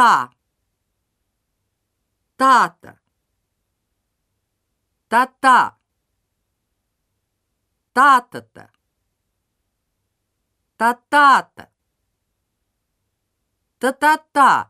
Та. Тата. Та-та. Та-та-та. Та-та-та. Та-та-та.